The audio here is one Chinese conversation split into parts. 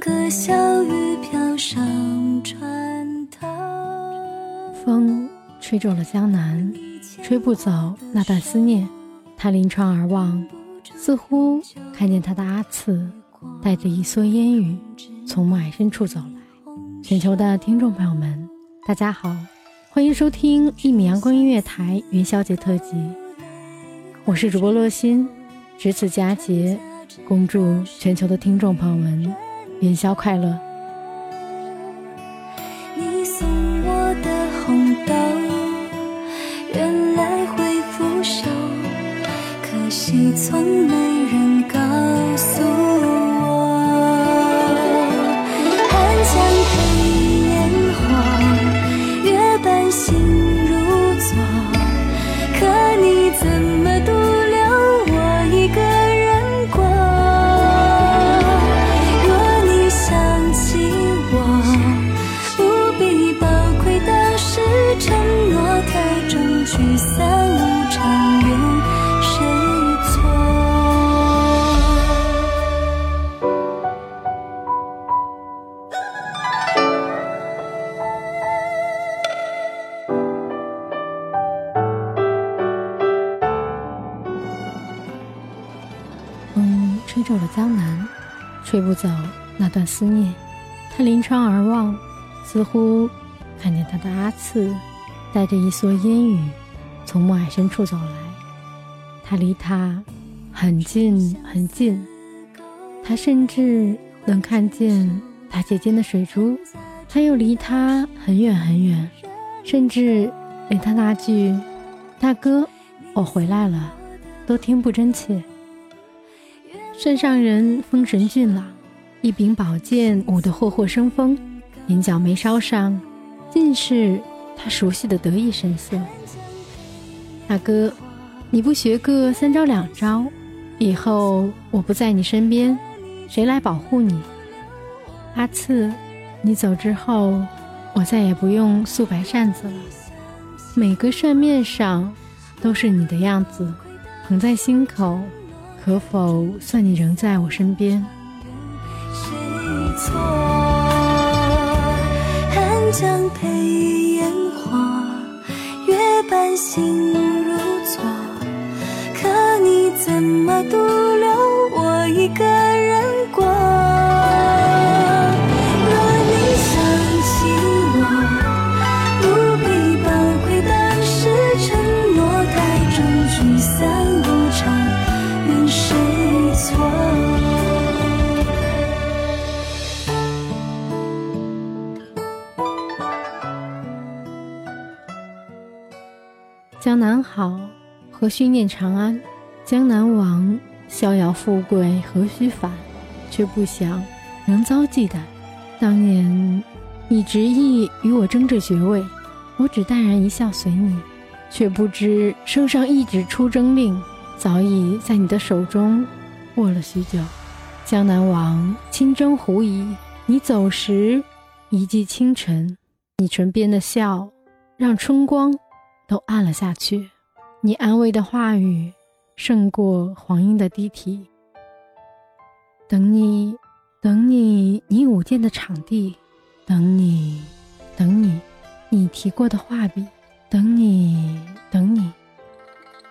歌笑语飘上船头。风吹皱了江南，吹不走那段思念。他临窗而望，似乎看见他的阿次带着一蓑烟雨从暮霭深处走来。全球的听众朋友们，大家好，欢迎收听一米阳光音乐台元宵节特辑，我是主播洛心。值此佳节，恭祝全球的听众朋友们元宵快乐。你送我的红豆，原来会腐朽，可惜从没人吹皱了江南，吹不走那段思念。他临窗而望，似乎看见他的阿次带着一蓑烟雨从暮霭深处走来。他离他很近很近，他甚至能看见他睫间的水珠。他又离他很远很远，甚至连他那句“大哥，我回来了”都听不真切。山上人风神俊朗，一柄宝剑舞得霍霍生风，眼角眉梢上尽是他熟悉的得意神色。大哥，你不学个三招两招，以后我不在你身边，谁来保护你？阿次，你走之后，我再也不用素白扇子了，每个扇面上都是你的样子，捧在心口。可否算你仍在我身边？谁错？寒江配烟火，月半星如昨。可你怎么独留我一个何须念长安？江南王，逍遥富贵何须返？却不想仍遭忌惮。当年你执意与我争这爵位，我只淡然一笑随你，却不知圣上一纸出征令，早已在你的手中握了许久。江南王亲征胡夷，你走时一骑清晨，你唇边的笑让春光都暗了下去，你安慰的话语。胜过黄莺的低啼。等你，等你，你舞剑的场地；等你，等你，你提过的画笔；等你，等你，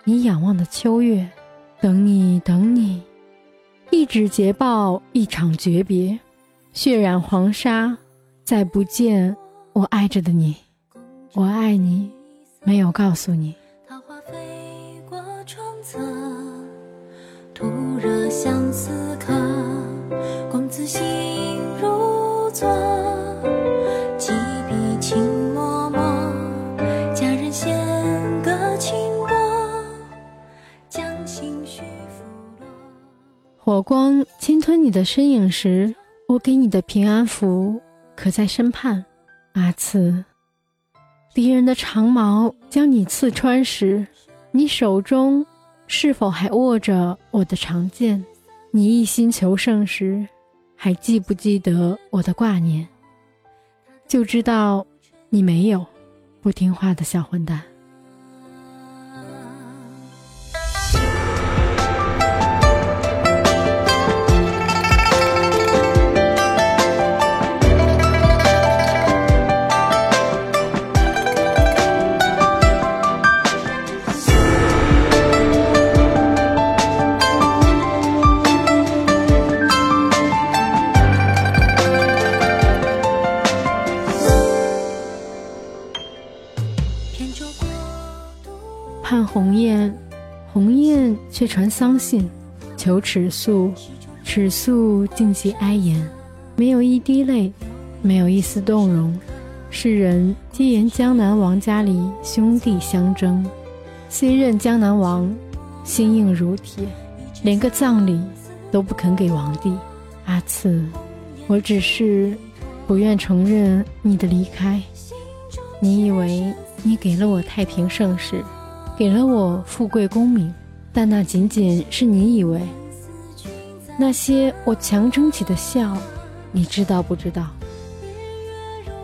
你仰望的秋月；等你，等你，一纸捷报，一场诀别，血染黄沙，再不见我爱着的你。我爱你，没有告诉你。火光侵吞你的身影时，我给你的平安符可在身畔。阿次，敌人的长矛将你刺穿时，你手中。是否还握着我的长剑？你一心求胜时，还记不记得我的挂念？就知道你没有，不听话的小混蛋。盼鸿雁，鸿雁却传丧信，求尺素，尺素静息哀言，没有一滴泪，没有一丝动容。世人皆言江南王家里兄弟相争，虽任江南王，心硬如铁，连个葬礼都不肯给王弟。阿次，我只是不愿承认你的离开。你以为你给了我太平盛世？给了我富贵功名，但那仅仅是你以为。那些我强撑起的笑，你知道不知道？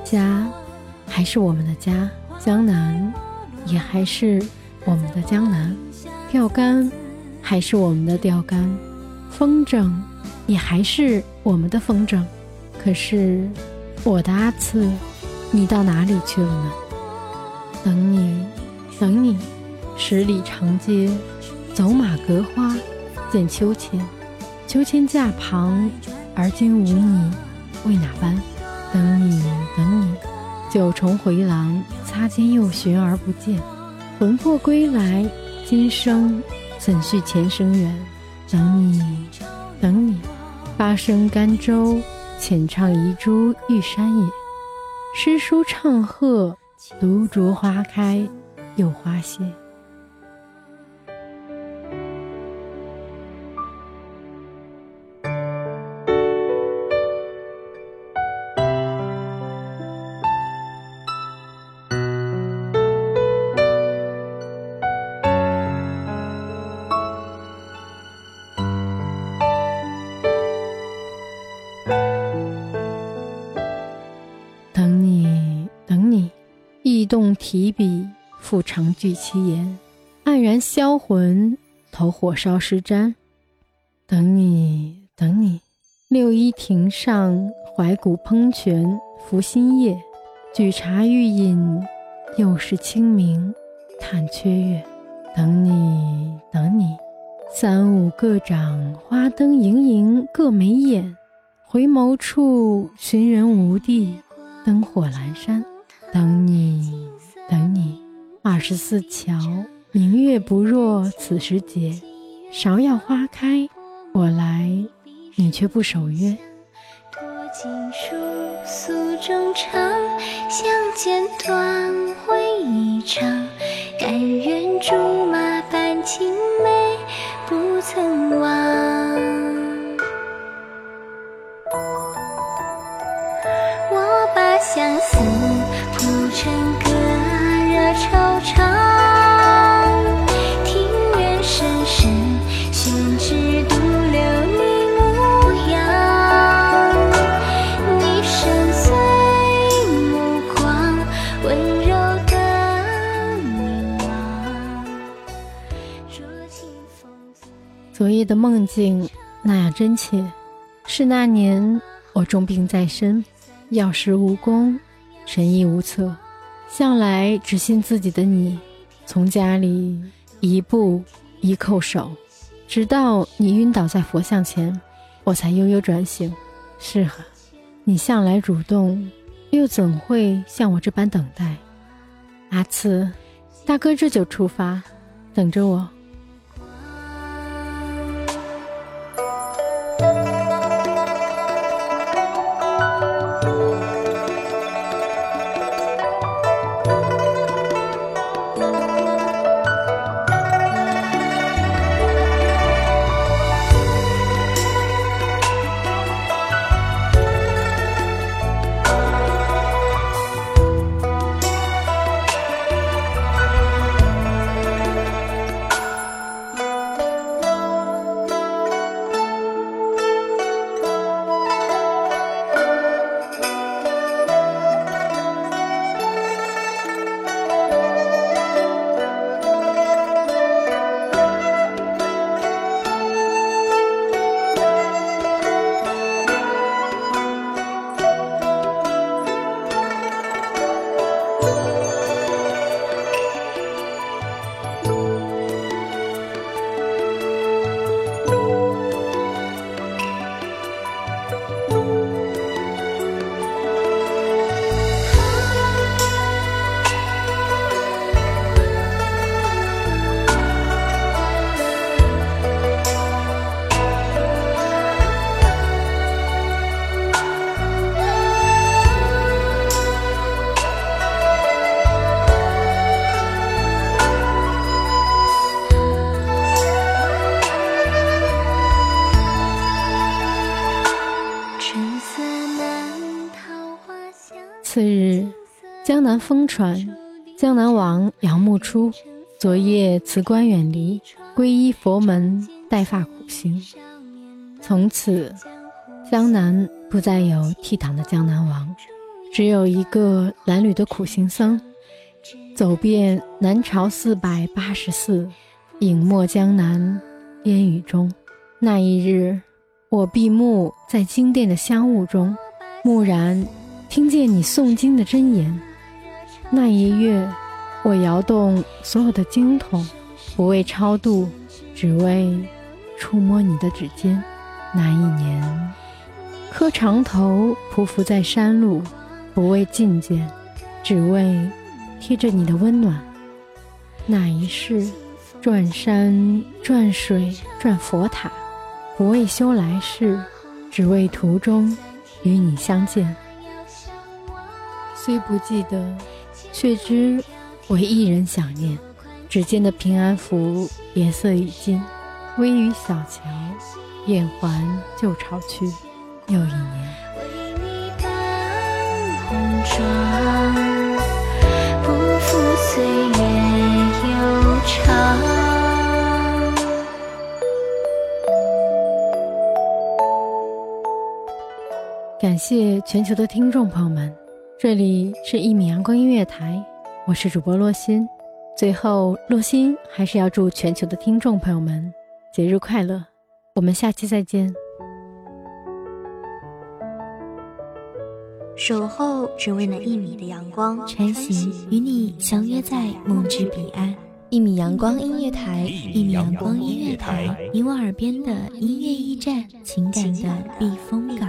家，还是我们的家；江南，也还是我们的江南；钓竿，还是我们的钓竿；风筝，也还是我们的风筝。可是，我的阿次，你到哪里去了呢？等你，等你。十里长街，走马隔花，见秋千。秋千架旁，而今无你，为哪般？等你，等你。九重回廊，擦肩又寻而不见。魂魄归来，今生怎续前生缘？等你，等你。八声甘州，浅唱遗珠玉山夜。诗书唱和，独酌花开又花谢。提笔复长句七言，黯然销魂，投火烧诗毡。等你，等你。六一亭上，怀古烹泉拂新叶，举茶欲饮，又是清明叹缺月。等你，等你。三五个掌，花灯盈盈各眉眼，回眸处寻人无地，灯火阑珊。等你，等你，二十四桥明月不若此时节。芍药花开，我来，你却不守约。多情书诉衷肠，相见短会一场，甘愿竹马伴。青梅不曾忘。我把相思谱成梦境那样真切，是那年我重病在身，药石无功，神医无策，向来只信自己的你，从家里一步一叩首，直到你晕倒在佛像前，我才悠悠转醒。是啊，你向来主动，又怎会像我这般等待？阿次，大哥这就出发，等着我。次日，江南风传，江南王杨慕初昨夜辞官远离，皈依佛门，带发苦行。从此，江南不再有倜傥的江南王，只有一个褴褛的苦行僧，走遍南朝四百八十寺，隐没江南烟雨中。那一日，我闭目在金殿的香雾中，蓦然听见你诵经的真言。那一月，我摇动所有的经筒，不为超度，只为触摸你的指尖。那一年，磕长头匍匐在山路，不为觐见，只为贴着你的温暖。那一世，转山转水转佛塔，不为修来世，只为途中与你相见。虽不记得，却知我一人想念。指尖的平安符颜色已尽，微雨小桥，雁还旧巢去。又一年，为你扮红妆，不负岁月悠长。感谢全球的听众朋友们，这里是一米阳光音乐台，我是主播洛心。最后，洛心还是要祝全球的听众朋友们节日快乐，我们下期再见。守候只为那一米的阳光，穿行与你相约在梦之彼岸。一米阳光音乐台，一米阳光音乐台，你我耳边的音乐驿站，情感的避风港。